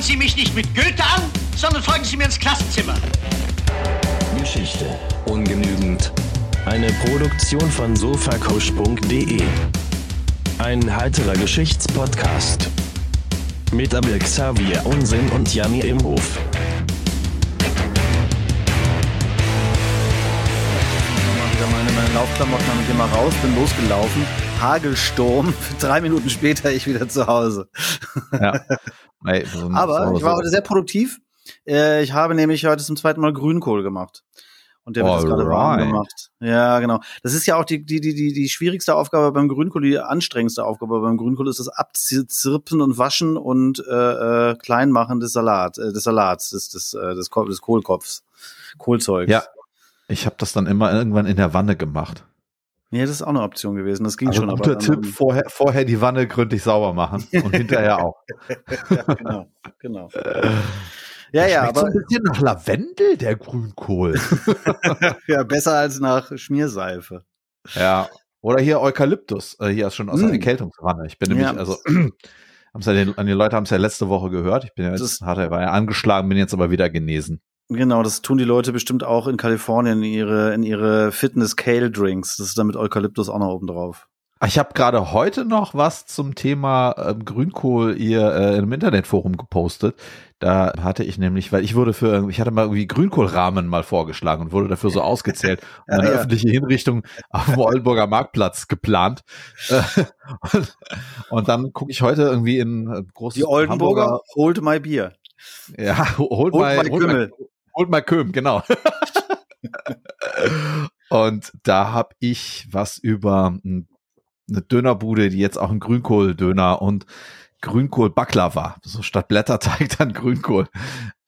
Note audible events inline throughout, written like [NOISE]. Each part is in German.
Starren Sie mich nicht mit Goethe an, sondern folgen Sie mir ins Klassenzimmer. Geschichte ungenügend. Eine Produktion von sofakusch.de. Ein heiterer Geschichtspodcast. Mit Abel Xavier Unsinn und Janni Imhof. mal wieder meine, meine Laufklamotten habe ich immer raus, bin losgelaufen. Hagelsturm. [LAUGHS] Drei Minuten später ich wieder zu Hause. Ja. [LAUGHS] Aber ich war heute sehr produktiv. Äh, Ich habe nämlich heute zum zweiten Mal Grünkohl gemacht. Und der wird jetzt gerade warm Alright. gemacht. Ja, genau. Das ist ja auch die, die, die, die, die schwierigste Aufgabe beim Grünkohl, die anstrengendste Aufgabe beim Grünkohl ist das Abzirpen und Waschen und äh, äh, Kleinmachen des Salat, äh, des Salats, des, des, äh, des, des Kohlkopfs, Kohlzeugs. Ja. Ich habe das dann immer irgendwann in der Wanne gemacht. Ja, das ist auch eine Option gewesen. Das ging Also schon. guter aber Tipp, vorher, vorher die Wanne gründlich sauber machen [LAUGHS] und hinterher auch. ja, genau, genau. [LAUGHS] Ja, ja, Schmeckt so aber ein bisschen nach Lavendel, der Grünkohl. [LAUGHS] ja, besser als nach Schmierseife. ja. Oder hier Eukalyptus. Äh, hier ist schon aus der Mm. Erkältungswanne. Ich bin nämlich, Ja. also, [CLEARS THROAT] haben's ja den, die Leute haben es ja letzte Woche gehört. Ich bin ja jetzt, hatte, war ja angeschlagen, bin jetzt aber wieder genesen. Genau, das tun die Leute bestimmt auch in Kalifornien in ihre, in ihre Fitness-Kale-Drinks. Das ist dann mit Eukalyptus auch noch oben drauf. Ich habe gerade heute noch was zum Thema ähm, Grünkohl hier äh, im Internetforum gepostet. Da hatte ich nämlich, weil ich wurde für, ich hatte mal irgendwie Grünkohlrahmen mal vorgeschlagen und wurde dafür so ausgezählt [LAUGHS] und eine Ja, ja. öffentliche Hinrichtung auf dem Oldenburger Marktplatz geplant. Äh, [LAUGHS] und, und dann gucke ich heute irgendwie in äh, großes Die Oldenburger, Hamburger- hold my beer. ja, mal, mal holt mal, Kümmel. Holt mal Köhm, genau. Und da habe ich was über ein- eine Dönerbude, die jetzt auch ein Grünkohl-Döner und Grünkohl-Baklava, so statt Blätterteig [LAUGHS] dann Grünkohl.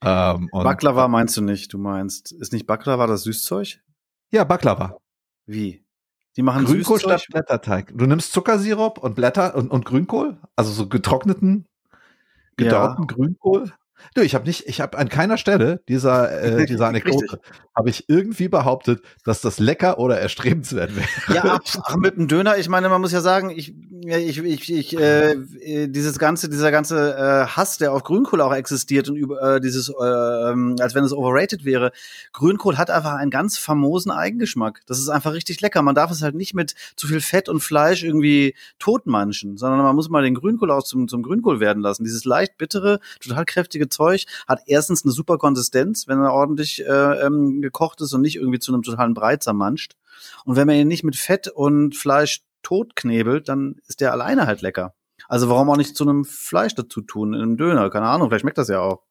Ähm, und Baklava meinst du nicht, du meinst, ist nicht Baklava das Süßzeug? Ja, Baklava. Wie? Die machen Grünkohl Süßzeug? statt Blätterteig. Du nimmst Zuckersirup und Blätter und, und Grünkohl, also so getrockneten, gedörrten Grünkohl. Du, ich habe nicht, ich habe an keiner Stelle dieser äh, [LAUGHS] dieser Anekdote habe ich irgendwie behauptet, dass das lecker oder erstrebenswert wäre. Ja, [LAUGHS] ach, mit dem Döner, ich meine, man muss ja sagen, ich, ich, ich, ich äh, äh, dieses ganze, dieser ganze äh, Hass, der auf Grünkohl auch existiert und über äh, dieses, äh, ähm, als wenn es overrated wäre. Grünkohl hat einfach einen ganz famosen Eigengeschmack. Das ist einfach richtig lecker. Man darf es halt nicht mit zu viel Fett und Fleisch irgendwie totmanschen, sondern man muss mal den Grünkohl auch zum, zum Grünkohl werden lassen. Dieses leicht bittere, total kräftige Zeug hat erstens eine super Konsistenz, wenn er ordentlich äh, ähm, gekocht ist und nicht irgendwie zu einem totalen Brei zermanscht. Und wenn man ihn nicht mit Fett und Fleisch totknebelt, dann ist der alleine halt lecker. Also warum auch nicht zu einem Fleisch dazu tun, in einem Döner? Keine Ahnung, vielleicht schmeckt das ja auch.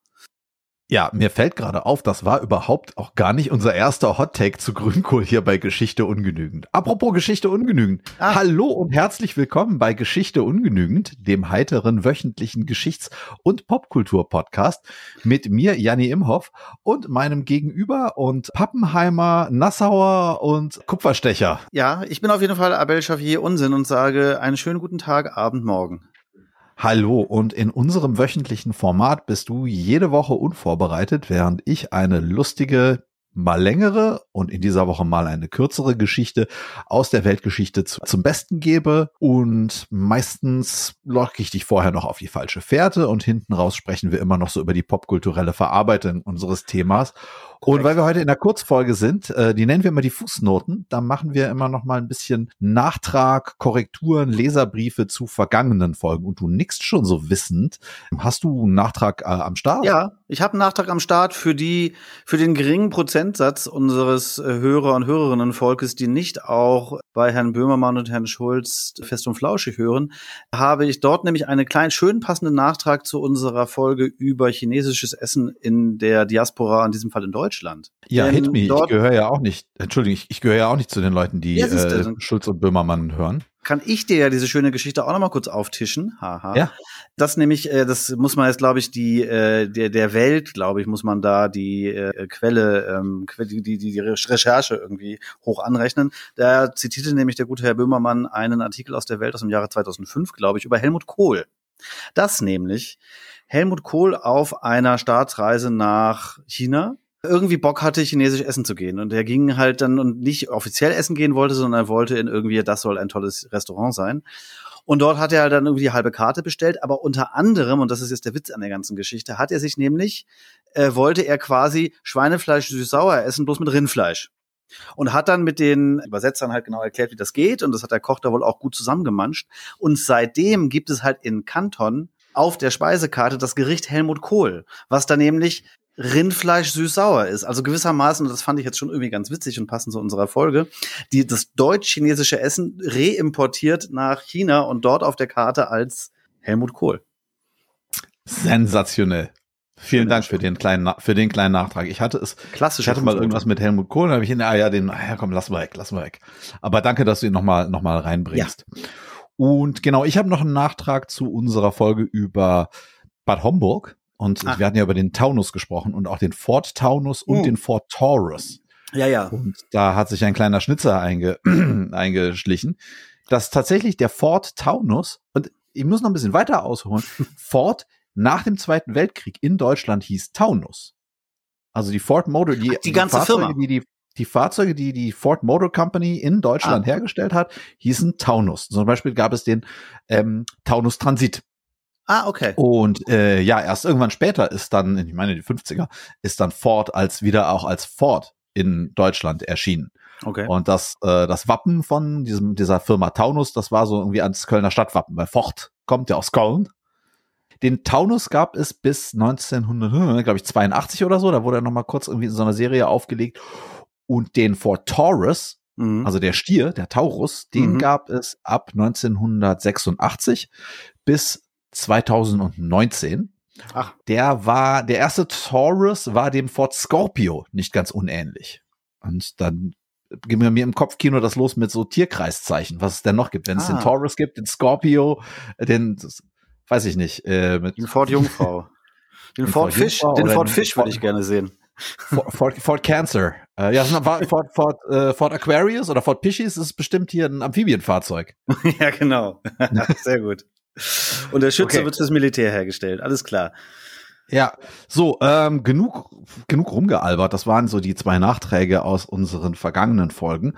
Ja, mir fällt gerade auf, das war überhaupt auch gar nicht unser erster Hot Take zu Grünkohl hier bei Geschichte ungenügend. Apropos Geschichte ungenügend. Ah. Hallo und herzlich willkommen bei Geschichte ungenügend, dem heiteren wöchentlichen Geschichts- und Popkultur-Podcast mit mir, Janni Imhoff, und meinem Gegenüber und Pappenheimer, Nassauer und Kupferstecher. Ja, ich bin auf jeden Fall Abel Xavier Unsinn und sage einen schönen guten Tag, Abend, Morgen. Hallo und in unserem wöchentlichen Format bist du jede Woche unvorbereitet, während ich eine lustige, mal längere und in dieser Woche mal eine kürzere Geschichte aus der Weltgeschichte zu, zum Besten gebe und meistens locke ich dich vorher noch auf die falsche Fährte und hinten raus sprechen wir immer noch so über die popkulturelle Verarbeitung unseres Themas. Und weil wir heute in der Kurzfolge sind, äh, die nennen wir immer die Fußnoten, da machen wir immer noch mal ein bisschen Nachtrag, Korrekturen, Leserbriefe zu vergangenen Folgen. Und du nickst schon so wissend. Hast du einen Nachtrag äh, am Start? Ja, ich habe einen Nachtrag am Start für die, für den geringen Prozentsatz unseres äh, Hörer und Hörerinnenvolkes, die nicht auch bei Herrn Böhmermann und Herrn Schulz fest und flauschig hören, habe ich dort nämlich einen kleinen, schön passenden Nachtrag zu unserer Folge über chinesisches Essen in der Diaspora, in diesem Fall in Deutschland. Ja, Denn hit me. Ich gehöre ja auch nicht, Entschuldigung, ich, ich gehöre ja auch nicht zu den Leuten, die Ja, äh, Schulz und Böhmermann hören. Kann ich dir ja diese schöne Geschichte auch noch mal kurz auftischen. Haha. Ja. Das nämlich, äh, das muss man jetzt, glaube ich, die äh, der der Welt, glaube ich, muss man da die äh, Quelle, ähm, die, die die Recherche irgendwie hoch anrechnen. Da zitierte nämlich der gute Herr Böhmermann einen Artikel aus der Welt aus dem Jahre 2005, glaube ich, über Helmut Kohl. Das nämlich Helmut Kohl auf einer Staatsreise nach China irgendwie Bock hatte, chinesisch essen zu gehen. Und er ging halt dann und nicht offiziell essen gehen wollte, sondern er wollte in irgendwie, das soll ein tolles Restaurant sein. Und dort hat er dann irgendwie die halbe Karte bestellt, aber unter anderem, und das ist jetzt der Witz an der ganzen Geschichte, hat er sich nämlich, äh, wollte er quasi Schweinefleisch süß-sauer essen, bloß mit Rindfleisch. Und hat dann mit den Übersetzern halt genau erklärt, wie das geht. Und das hat der Koch da wohl auch gut zusammengemanscht. Und seitdem gibt es halt in Kanton auf der Speisekarte das Gericht Helmut Kohl, was da nämlich Rindfleisch süß-sauer ist. Also gewissermaßen, und das fand ich jetzt schon irgendwie ganz witzig und passend zu unserer Folge, die das deutsch-chinesische Essen reimportiert nach China und dort auf der Karte als Helmut Kohl. Sensationell. Vielen Dank für den kleinen, für den kleinen Nachtrag. Ich hatte es, Klassisch. ich hatte mal irgendwas mit Helmut Kohl, da habe ich ihn, ah ja, den, ah ja, komm, lass mal weg, lass mal weg. Aber danke, dass du ihn nochmal, noch mal reinbringst. Ja. Und genau, ich habe noch einen Nachtrag zu unserer Folge über Bad Homburg. Und Ach. wir hatten ja über den Taunus gesprochen und auch den Ford Taunus und uh. den Ford Taurus. Ja, ja. Und da hat sich ein kleiner Schnitzer einge [CLEARS THROAT] eingeschlichen, dass tatsächlich der Ford Taunus, und ich muss noch ein bisschen weiter ausholen, [LAUGHS] Ford nach dem Zweiten Weltkrieg in Deutschland hieß Taunus. Also die Ford Motor, die, die ganze die Fahrzeuge, Firma. Die, die, die Fahrzeuge, die die Ford Motor Company in Deutschland ah. hergestellt hat, hießen Taunus. Zum Beispiel gab es den ähm, Taunus Transit. Ah, okay. Und äh, ja, erst irgendwann später ist dann, ich meine die 50er, ist dann Ford als wieder auch als Ford in Deutschland erschienen. Okay. Und das, äh, das Wappen von diesem, dieser Firma Taunus, das war so irgendwie ans Kölner Stadtwappen, weil Ford kommt ja aus Köln. Den Taunus gab es bis 1900, glaube ich, 82 oder so. Da wurde er noch mal kurz irgendwie in so einer Serie aufgelegt. Und den Ford Taurus, mhm. also der Stier, der Taurus, den mhm. gab es ab 1986 bis 2019. Ach. Der war, der erste Taurus war dem Ford Scorpio nicht ganz unähnlich. Und dann ging mir im Kopfkino das los mit so Tierkreiszeichen, was es denn noch gibt. Wenn ah. es den ah. Taurus gibt, den Scorpio, den weiß ich nicht. Äh, mit den Ford Jungfrau. [LAUGHS] Den, den Ford, Ford Fisch, den Ford Fisch würde ich gerne sehen. Ford, Ford, Ford Cancer. Äh, ja, Ford, Ford, äh, Ford Aquarius oder Ford Pisces ist bestimmt hier ein Amphibienfahrzeug. [LAUGHS] ja, genau. [LAUGHS] Sehr gut. Und der Schütze okay. wird fürs Militär hergestellt. Alles klar. Ja, so, ähm, genug, genug rumgealbert. Das waren so die zwei Nachträge aus unseren vergangenen Folgen.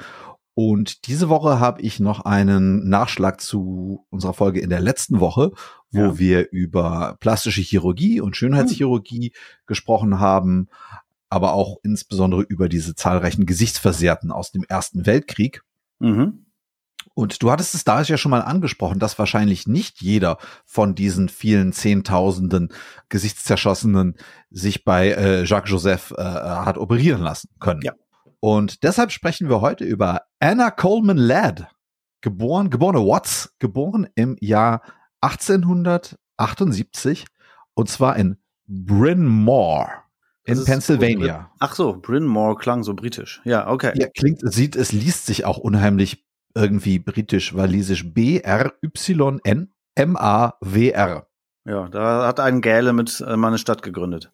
Und diese Woche habe ich noch einen Nachschlag zu unserer Folge in der letzten Woche, wo ja. wir über plastische Chirurgie und Schönheitschirurgie hm. gesprochen haben, aber auch insbesondere über diese zahlreichen Gesichtsversehrten aus dem Ersten Weltkrieg. Mhm. Und du hattest es da ja schon mal angesprochen, dass wahrscheinlich nicht jeder von diesen vielen Zehntausenden Gesichtszerschossenen sich bei äh, Jacques Joseph äh, hat operieren lassen können. Ja. Und deshalb sprechen wir heute über Anna Coleman Ladd, geboren, geborene Watts, geboren im Jahr 1878 und zwar in Bryn Mawr in Pennsylvania. Ach so, Bryn Mawr klang so britisch. Ja, okay. Ja, klingt, sieht, es liest sich auch unheimlich irgendwie britisch, walisisch. B-R-Y-N M-A-W-R. Ja, da hat ein Gäle mit äh, meine Stadt gegründet.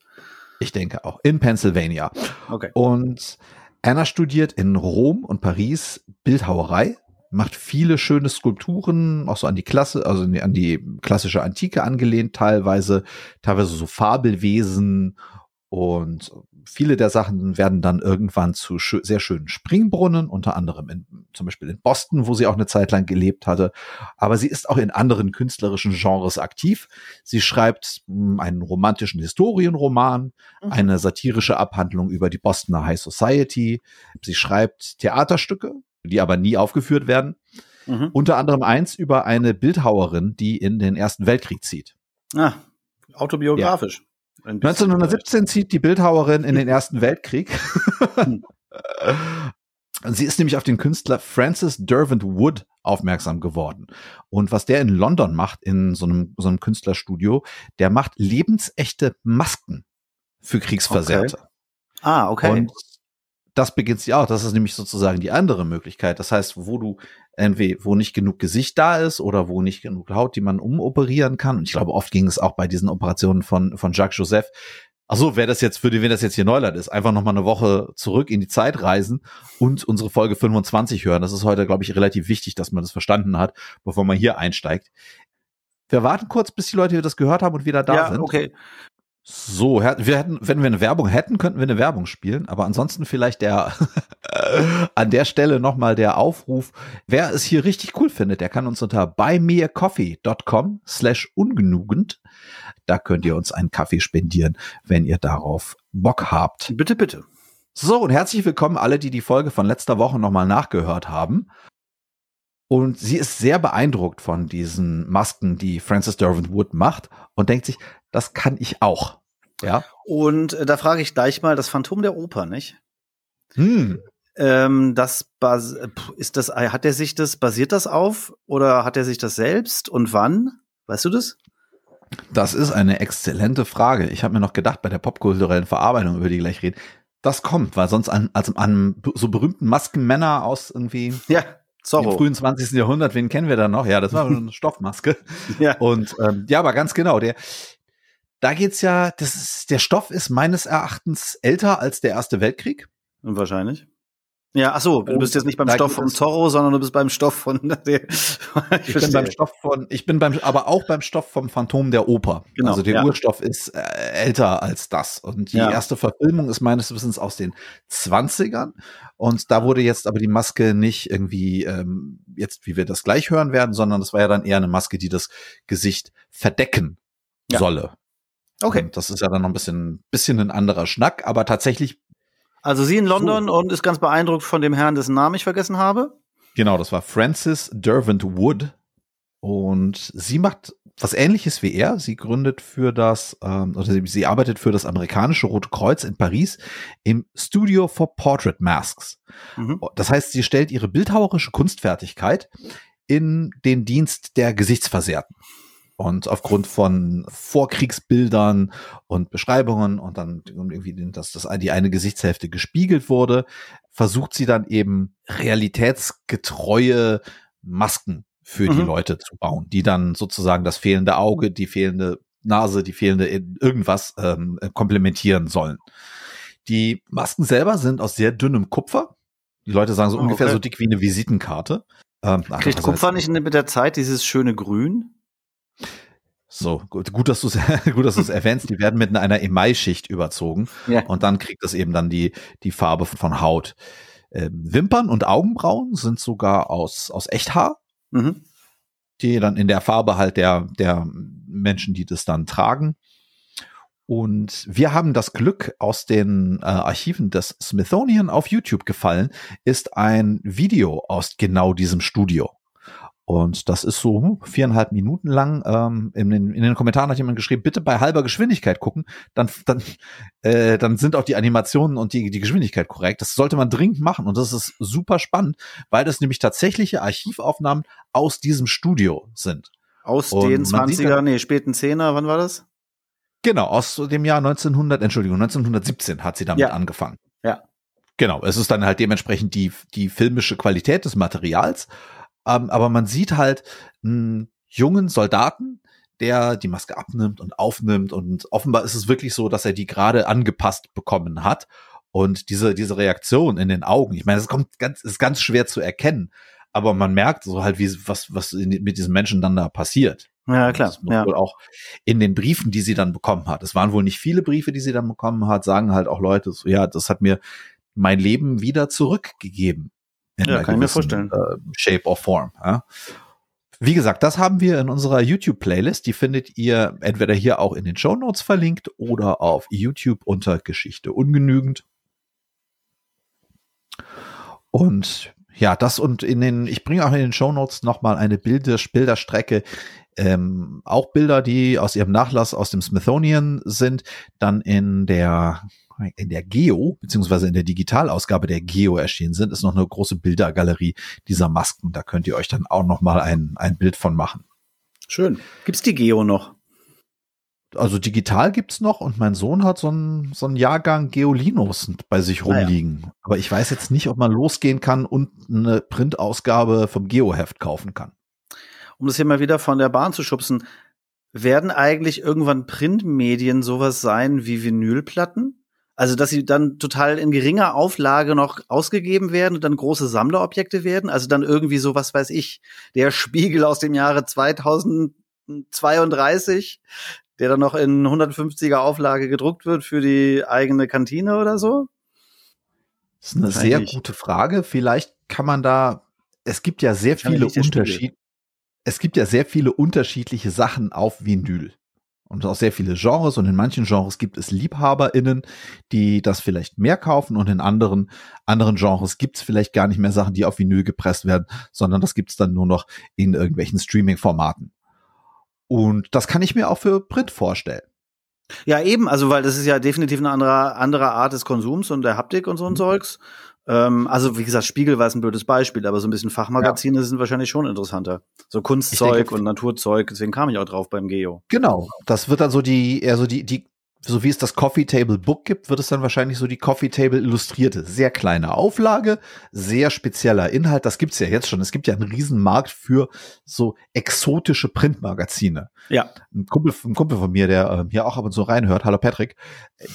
Ich denke auch. In Pennsylvania. Okay. Und Anna studiert in Rom und Paris Bildhauerei, macht viele schöne Skulpturen, auch so an die Klasse, also an die klassische Antike angelehnt teilweise, teilweise so Fabelwesen und viele der Sachen werden dann irgendwann zu schö sehr schönen Springbrunnen, unter anderem in, zum Beispiel in Boston, wo sie auch eine Zeit lang gelebt hatte. Aber sie ist auch in anderen künstlerischen Genres aktiv. Sie schreibt mh, hm, einen romantischen Historienroman, mhm. eine satirische Abhandlung über die Bostoner High Society. Sie schreibt Theaterstücke, die aber nie aufgeführt werden. Mhm. Unter anderem eins über eine Bildhauerin, die in den Ersten Weltkrieg zieht. Ah, autobiografisch. Ja. 1917 zieht die Bildhauerin in den Ersten Weltkrieg. Hm. Sie ist nämlich auf den Künstler Francis Derwent Wood aufmerksam geworden. Und was der in London macht, in so einem, so einem Künstlerstudio, der macht lebensechte Masken für Kriegsversehrte. Okay. Ah, okay. Und das beginnt sie auch. Das ist nämlich sozusagen die andere Möglichkeit. Das heißt, wo du entweder, wo nicht genug Gesicht da ist oder wo nicht genug Haut, die man umoperieren kann. Und ich glaube, oft ging es auch bei diesen Operationen von, von Jacques Joseph. Achso, wer das jetzt für die, wenn das jetzt hier Neuland ist, einfach nochmal eine Woche zurück in die Zeit reisen und unsere Folge 25 hören. Das ist heute, glaube ich, relativ wichtig, dass man das verstanden hat, bevor man hier einsteigt. Wir warten kurz, bis die Leute das gehört haben und wieder da ja, sind. Okay. So, wir hätten, wenn wir eine Werbung hätten, könnten wir eine Werbung spielen. Aber ansonsten vielleicht der [LAUGHS] an der Stelle nochmal der Aufruf. Wer es hier richtig cool findet, der kann uns unter buymeacoffee.com slash ungenugend. Da könnt ihr uns einen Kaffee spendieren, wenn ihr darauf Bock habt. Bitte, bitte. So, und herzlich willkommen alle, die die Folge von letzter Woche nochmal nachgehört haben. Und sie ist sehr beeindruckt von diesen Masken, die Francis Derwent Wood macht und denkt sich, das kann ich auch. Ja. Und äh, da frage ich gleich mal das Phantom der Oper, nicht? Hm. Ähm, das ist das, hat er sich das, basiert das auf oder hat er sich das selbst und wann? Weißt du das? Das ist eine exzellente Frage. Ich habe mir noch gedacht, bei der popkulturellen Verarbeitung, über die gleich reden, das kommt, weil sonst an, also an so berühmten Maskenmänner aus irgendwie [LAUGHS] ja, Zorro. im frühen 20. Jahrhundert, wen kennen wir da noch? Ja, das war [LAUGHS] eine Stoffmaske. Ja. Und ähm, ja, aber ganz genau, der, da geht's ja, das ist, der Stoff ist meines Erachtens älter als der Erste Weltkrieg. Wahrscheinlich. Ja, ach so, du bist jetzt nicht beim Stoff es- Zorro, sondern du bist beim Stoff von [LAUGHS] der, Ich bin beim Stoff von, ich bin beim, aber auch beim Stoff vom Phantom der Oper. Genau, also der ja. Urstoff ist äh, älter als das. Und die Ja. erste Verfilmung ist meines Wissens aus den 20ern. Und da wurde jetzt aber die Maske nicht irgendwie, ähm, jetzt wie wir das gleich hören werden, sondern das war ja dann eher eine Maske, die das Gesicht verdecken Ja. solle. Okay. Und das ist ja dann noch ein bisschen, bisschen ein anderer Schnack, aber tatsächlich, Also sie in London und ist ganz beeindruckt von dem Herrn, dessen Namen ich vergessen habe. genau, das war Frances Derwent Wood. Und sie macht was ähnliches wie er. Sie gründet für das, ähm, oder sie, sie arbeitet für das amerikanische Rote Kreuz in Paris im Studio for Portrait Masks. Mhm. Das heißt, sie stellt ihre bildhauerische Kunstfertigkeit in den Dienst der Gesichtsversehrten. Und aufgrund von Vorkriegsbildern und Beschreibungen und dann irgendwie, dass das die eine Gesichtshälfte gespiegelt wurde, versucht sie dann eben realitätsgetreue Masken für die Mhm. Leute zu bauen, die dann sozusagen das fehlende Auge, die fehlende Nase, die fehlende irgendwas ähm, komplementieren sollen. Die Masken selber sind aus sehr dünnem Kupfer. Die Leute sagen so Oh, ungefähr okay. so dick wie eine Visitenkarte. Ähm, ach, Kriegt Kupfer nicht mit der Zeit dieses schöne Grün? So, gut, gut dass du es [LAUGHS] gut, dass du es erwähnst. Die werden mit einer Emaillschicht überzogen Ja. und dann kriegt es eben dann die die Farbe von Haut. Ähm, Wimpern und Augenbrauen sind sogar aus aus Echthaar, Mhm. die dann in der Farbe halt der der Menschen, die das dann tragen. Und wir haben das Glück, aus den äh, Archiven des Smithsonian auf YouTube gefallen, ist ein Video aus genau diesem Studio. Und das ist so hm, viereinhalb Minuten lang. Ähm, in, den, in den Kommentaren hat jemand geschrieben, bitte bei halber Geschwindigkeit gucken, dann, dann, [LAUGHS] äh, dann sind auch die Animationen und die, die Geschwindigkeit korrekt. Das sollte man dringend machen. Und das ist super spannend, weil das nämlich tatsächliche Archivaufnahmen aus diesem Studio sind. Aus Und den man sieht 20er, nee, späten 10er, wann war das? Genau, aus dem Jahr 1900, Entschuldigung, 1917 hat sie damit Ja. angefangen. Ja. Genau, es ist dann halt dementsprechend die, die filmische Qualität des Materials. Ähm, aber man sieht halt einen jungen Soldaten, der die Maske abnimmt und aufnimmt. Und offenbar ist es wirklich so, dass er die gerade angepasst bekommen hat. Und diese, diese Reaktion in den Augen, ich meine, es kommt ganz, ist ganz schwer zu erkennen. Aber man merkt so halt, wie, was, was mit diesen Menschen dann da passiert. Ja, klar. Das muss Ja. wohl auch in den Briefen, die sie dann bekommen hat. Es waren wohl nicht viele Briefe, die sie dann bekommen hat, sagen halt auch Leute, so, ja, das hat mir mein Leben wieder zurückgegeben. Ja, kann ich mir vorstellen. Äh, Shape or Form. Ja. Wie gesagt, das haben wir in unserer YouTube-Playlist. Die findet ihr entweder hier auch in den Show Notes verlinkt oder auf YouTube unter Geschichte ungenügend. Und ja, das und in den, ich bringe auch in den Show Notes nochmal eine Bilder, Bilderstrecke, ähm, auch Bilder, die aus ihrem Nachlass aus dem Smithsonian sind, dann in der in der Geo, beziehungsweise in der Digitalausgabe der Geo erschienen sind, ist noch eine große Bildergalerie dieser Masken. Da könnt ihr euch dann auch noch mal ein, ein Bild von machen. Schön. Gibt's die Geo noch? Also digital gibt's noch und mein Sohn hat so einen so einen Jahrgang Geolinos bei sich Ah rumliegen. Aber ich weiß jetzt nicht, ob man losgehen kann und eine Printausgabe vom Geoheft kaufen kann. Um das hier mal wieder von der Bahn zu schubsen, werden eigentlich irgendwann Printmedien sowas sein wie Vinylplatten? Also, dass sie dann total in geringer Auflage noch ausgegeben werden und dann große Sammlerobjekte werden? Also dann irgendwie so, was weiß ich, der Spiegel aus dem Jahre 2032, der dann noch in 150er Auflage gedruckt wird für die eigene Kantine oder so? Das ist eine sehr gute Frage. Vielleicht kann man da, es gibt ja sehr viele Unterschiede. Es gibt ja sehr viele unterschiedliche Sachen auf Vinyl und auch sehr viele Genres und in manchen Genres gibt es LiebhaberInnen, die das vielleicht mehr kaufen und in anderen, anderen Genres gibt es vielleicht gar nicht mehr Sachen, die auf Vinyl gepresst werden, sondern das gibt es dann nur noch in irgendwelchen Streaming-Formaten. Und das kann ich mir auch für Print vorstellen. Ja, eben, also weil das ist ja definitiv eine andere, andere Art des Konsums und der Haptik und so ein mhm. Zeugs. Ähm, also wie gesagt, Spiegel war es ein blödes Beispiel, aber so ein bisschen Fachmagazine ja. sind wahrscheinlich schon interessanter. So Kunstzeug denke, und Naturzeug, deswegen kam ich auch drauf beim Geo. Genau, das wird dann so die, eher so die, die so wie es das Coffee Table Book gibt, wird es dann wahrscheinlich so die Coffee Table Illustrierte. Sehr kleine Auflage, sehr spezieller Inhalt. Das gibt's ja jetzt schon. Es gibt ja einen Riesenmarkt für so exotische Printmagazine. Ja. Ein Kumpel, ein Kumpel von mir, der äh, hier auch ab und zu reinhört, hallo Patrick,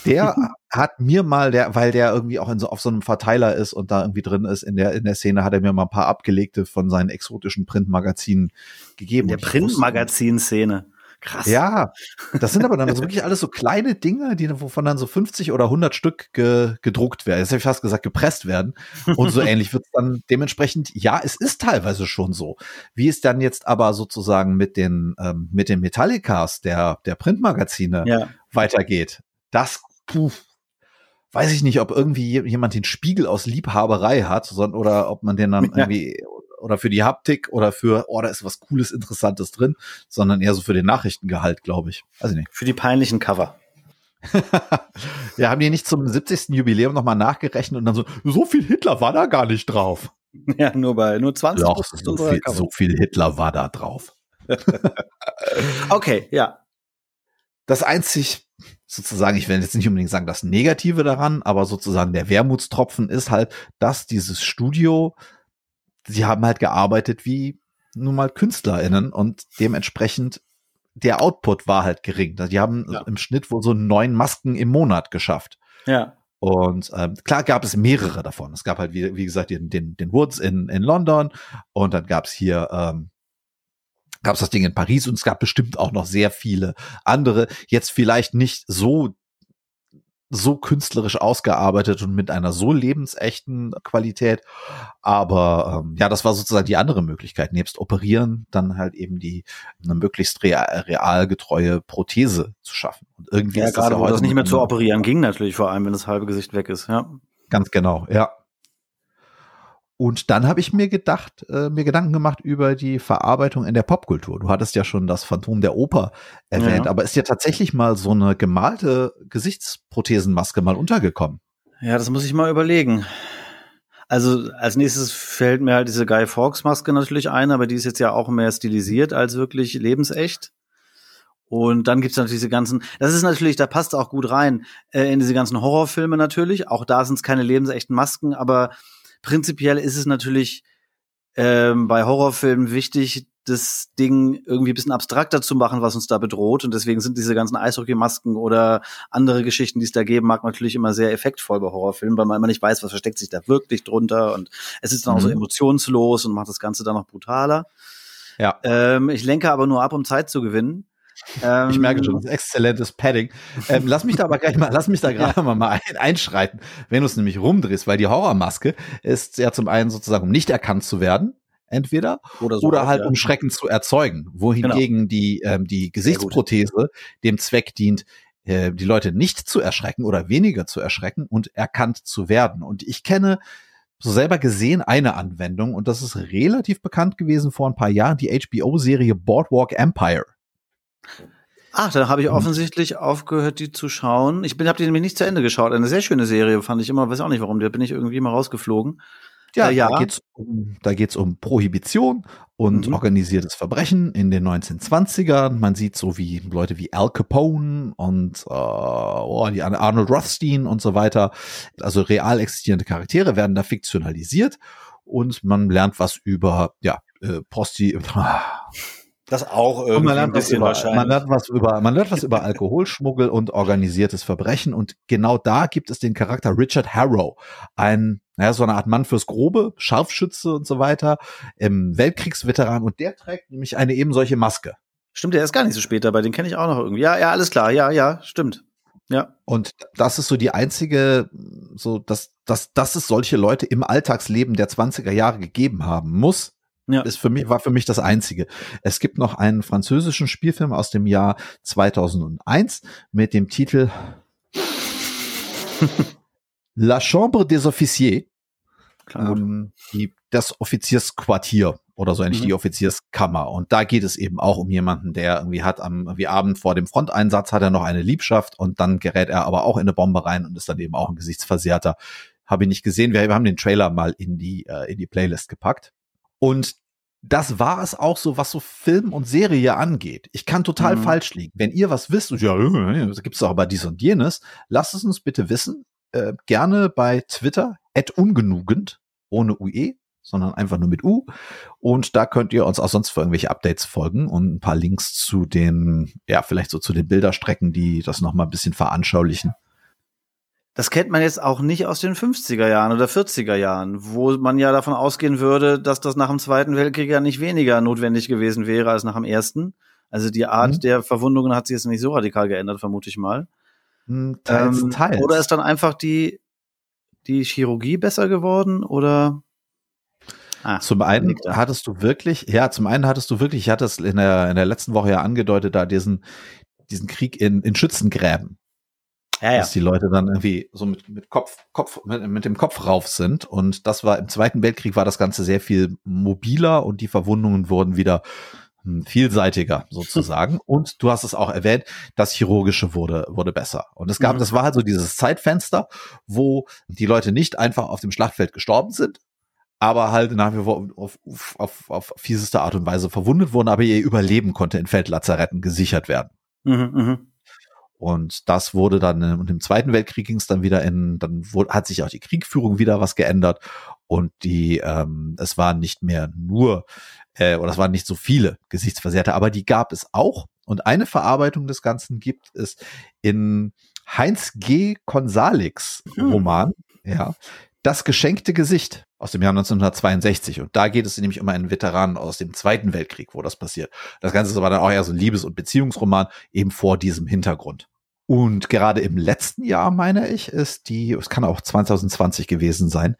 der [LAUGHS] hat mir mal, der, weil der irgendwie auch in so, auf so einem Verteiler ist und da irgendwie drin ist in der, in der Szene, hat er mir mal ein paar abgelegte von seinen exotischen Printmagazinen gegeben. Der Printmagazin-Szene. Krass. Ja, das sind aber dann also wirklich alles so kleine Dinge, die wovon dann so 50 oder 100 Stück ge, gedruckt werden. Jetzt habe ich fast gesagt, gepresst werden. Und so ähnlich wird es dann dementsprechend, ja, es ist teilweise schon so. Wie es dann jetzt aber sozusagen mit den, ähm, mit den Metallicas der, der Printmagazine ja. weitergeht, das, puh, weiß ich nicht, ob irgendwie jemand den Spiegel aus Liebhaberei hat, sondern, oder ob man den dann ja. irgendwie oder für die Haptik oder für, oh, da ist was Cooles, Interessantes drin, sondern eher so für den Nachrichtengehalt, glaube ich. Ich nicht. Für die peinlichen Cover. [LAUGHS] ja, haben die nicht zum 70. Jubiläum nochmal nachgerechnet und dann so, so viel Hitler war da gar nicht drauf. [LAUGHS] Ja, nur bei, nur 20 Doch, so viel, so viel Hitler war da drauf. [LAUGHS] okay, ja. Das einzig, sozusagen, ich will jetzt nicht unbedingt sagen, das Negative daran, aber sozusagen der Wermutstropfen ist halt, dass dieses Studio sie haben halt gearbeitet wie nun mal KünstlerInnen und dementsprechend der Output war halt gering. Die haben ja. im Schnitt wohl so neun Masken im Monat geschafft. Ja. Und ähm, klar gab es mehrere davon. Es gab halt, wie, wie gesagt, den, den, den Woods in, in London und dann gab es hier ähm, gab es das Ding in Paris und es gab bestimmt auch noch sehr viele andere. Jetzt vielleicht nicht so so künstlerisch ausgearbeitet und mit einer so lebensechten Qualität. Aber ähm, ja, das war sozusagen die andere Möglichkeit. Nebst operieren, dann halt eben die eine möglichst real, realgetreue Prothese zu schaffen. Und irgendwie ja, ist gerade das ja wo das nicht mehr zu operieren ging, natürlich, vor allem, wenn das halbe Gesicht weg ist, ja. Ganz genau, ja. Und dann habe ich mir gedacht, äh, mir Gedanken gemacht über die Verarbeitung in der Popkultur. Du hattest ja schon das Phantom der Oper erwähnt, ja. aber ist ja tatsächlich mal so eine gemalte Gesichtsprothesenmaske mal untergekommen? Ja, das muss ich mal überlegen. Also als nächstes fällt mir halt diese Guy Fawkes Maske natürlich ein, aber die ist jetzt ja auch mehr stilisiert als wirklich lebensecht. Und dann gibt's natürlich diese ganzen, das ist natürlich, da passt auch gut rein, äh, in diese ganzen Horrorfilme natürlich. Auch da sind es keine lebensechten Masken, aber prinzipiell ist es natürlich ähm, bei Horrorfilmen wichtig, das Ding irgendwie ein bisschen abstrakter zu machen, was uns da bedroht. Und deswegen sind diese ganzen Eishockeymasken oder andere Geschichten, die es da geben mag, natürlich immer sehr effektvoll bei Horrorfilmen, weil man immer nicht weiß, was versteckt sich da wirklich drunter. Und es ist dann mhm. auch so mhm. emotionslos und macht das Ganze dann noch brutaler. Ja. Ähm, ich lenke aber nur ab, um Zeit zu gewinnen. Ähm, ich merke schon, exzellentes Padding. Ähm, lass mich da aber gleich mal, lass mich da [LAUGHS] gerade mal, mal ein, einschreiten, wenn du es nämlich rumdrehst, weil die Horrormaske ist ja zum einen sozusagen, um nicht erkannt zu werden, entweder oder, so oder halt ja. um Schrecken zu erzeugen, wohingegen genau. die ähm, die Gesichtsprothese dem Zweck dient, äh, die Leute nicht zu erschrecken oder weniger zu erschrecken und erkannt zu werden. Und ich kenne so selber gesehen eine Anwendung und das ist relativ bekannt gewesen vor ein paar Jahren, die HBO-Serie Boardwalk Empire. Ach, da habe ich mhm. offensichtlich aufgehört, die zu schauen. Ich habe die nämlich nicht zu Ende geschaut. Eine sehr schöne Serie fand ich immer, weiß auch nicht warum. Da bin ich irgendwie mal rausgeflogen. Ja, äh, ja. da geht's um, da geht's um Prohibition und mhm. organisiertes Verbrechen in den 1920ern. Man sieht so wie Leute wie Al Capone und äh, oh, die Arnold Rothstein und so weiter. Also real existierende Charaktere werden da fiktionalisiert und man lernt was über ja äh, Prosti [LAUGHS] das auch irgendwie man lernt, ein bisschen über, wahrscheinlich. Man lernt was über, man lernt was über Alkoholschmuggel und organisiertes Verbrechen und genau da gibt es den Charakter Richard Harrow, ein, naja, so eine Art Mann fürs Grobe, Scharfschütze und so weiter, im Weltkriegsveteran und der trägt nämlich eine eben solche Maske. Stimmt, der ist gar nicht so spät dabei, den kenne ich auch noch irgendwie. Ja, ja, alles klar, ja, ja, stimmt. Ja. Und das ist so die einzige, so, dass, dass, dass es solche Leute im Alltagsleben der 20er Jahre gegeben haben muss, ja. ist für mich, war für mich das einzige. Es gibt noch einen französischen Spielfilm aus dem Jahr 2001 mit dem Titel [LAUGHS] La Chambre des Officiers. Ähm, die, das Offiziersquartier oder so eigentlich mhm. die Offizierskammer. Und da geht es eben auch um jemanden, der irgendwie hat am wie Abend vor dem Fronteinsatz hat er noch eine Liebschaft und dann gerät er aber auch in eine Bombe rein und ist dann eben auch ein Gesichtsversehrter. Habe ich nicht gesehen. Wir, wir haben den Trailer mal in die äh, in die Playlist gepackt. Und das war es auch so, was so Film und Serie angeht. Ich kann total mhm. falsch liegen. Wenn ihr was wisst, und ja, da gibt's doch aber dies und jenes, lasst es uns bitte wissen. Äh, gerne bei Twitter, at ungenugend, ohne UE, sondern einfach nur mit U. Und da könnt ihr uns auch sonst für irgendwelche Updates folgen und ein paar Links zu den, ja, vielleicht so zu den Bilderstrecken, die das nochmal ein bisschen veranschaulichen. Das kennt man jetzt auch nicht aus den 50er Jahren oder 40er Jahren, wo man ja davon ausgehen würde, dass das nach dem Zweiten Weltkrieg ja nicht weniger notwendig gewesen wäre als nach dem Ersten. Also die Art mhm. der Verwundungen hat sich jetzt nicht so radikal geändert, vermute ich mal. Hm, teils, ähm, teils. Oder ist dann einfach die, die Chirurgie besser geworden oder? Ah, zum einen hattest du wirklich, ja, zum einen hattest du wirklich, ich hatte es in der, in der letzten Woche ja angedeutet, da diesen, diesen Krieg in, in Schützengräben ja, ja. dass die Leute dann irgendwie so mit, mit Kopf, Kopf, mit, mit dem Kopf rauf sind. Und das war im Zweiten Weltkrieg war das Ganze sehr viel mobiler und die Verwundungen wurden wieder hm, vielseitiger [LAUGHS] sozusagen. und du hast es auch erwähnt, das Chirurgische wurde, wurde besser. Und es gab, mhm. das war halt so dieses Zeitfenster, wo die Leute nicht einfach auf dem Schlachtfeld gestorben sind, aber halt nach wie vor auf, auf, auf, auf fieseste Art und Weise verwundet wurden, aber ihr Überleben konnte in Feldlazaretten gesichert werden. Mhm, mh. Und das wurde dann, und im Zweiten Weltkrieg ging es dann wieder in, dann wurde, hat sich auch die Kriegführung wieder was geändert und die, ähm, es waren nicht mehr nur, äh, oder es waren nicht so viele Gesichtsversehrte, aber die gab es auch. Und eine Verarbeitung des Ganzen gibt es in Heinz G. Konsalix hm. Roman, hm. ja, das geschenkte Gesicht aus dem Jahr 1962. Und da geht es nämlich um einen Veteranen aus dem Zweiten Weltkrieg, wo das passiert. Das Ganze ist aber dann auch eher so ein Liebes- und Beziehungsroman, eben vor diesem Hintergrund. Und gerade im letzten Jahr, meine ich, ist die, es kann auch 2020 gewesen sein,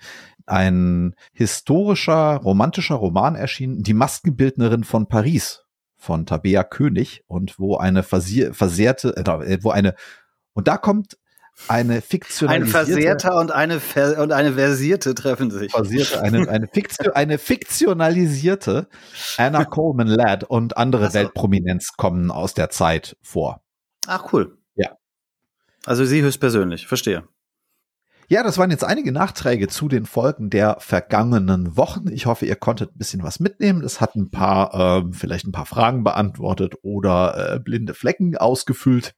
ein historischer, romantischer Roman erschienen, Die Maskenbildnerin von Paris von Tabea König und wo eine versehrte, äh, wo eine, und da kommt eine fiktionalisierte. Ein Versehrter und eine, Ver und eine versierte treffen sich. Versierte, eine, eine, Fiktio, [LAUGHS] eine fiktionalisierte Anna [LAUGHS] Coleman Ladd und andere so. Weltprominenz kommen aus der Zeit vor. Ach, cool. Also Sie höchstpersönlich, verstehe. Ja, das waren jetzt einige Nachträge zu den Folgen der vergangenen Wochen. Ich hoffe, ihr konntet ein bisschen was mitnehmen. Es hat ein paar, äh, vielleicht ein paar Fragen beantwortet oder äh, blinde Flecken ausgefüllt.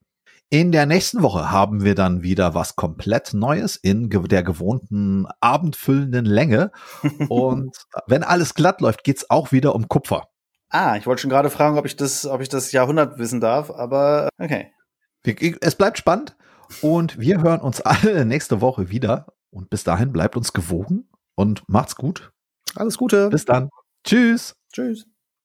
In der nächsten Woche haben wir dann wieder was komplett Neues in der gewohnten abendfüllenden Länge. [LAUGHS] Und wenn alles glatt läuft, geht's auch wieder um Kupfer. Ah, ich wollte schon gerade fragen, ob ich das, ob ich das Jahrhundert wissen darf, aber okay. Es bleibt spannend. Und wir hören uns alle nächste Woche wieder. Und bis dahin bleibt uns gewogen und macht's gut. Alles Gute. Bis dann. Tschüss. Tschüss.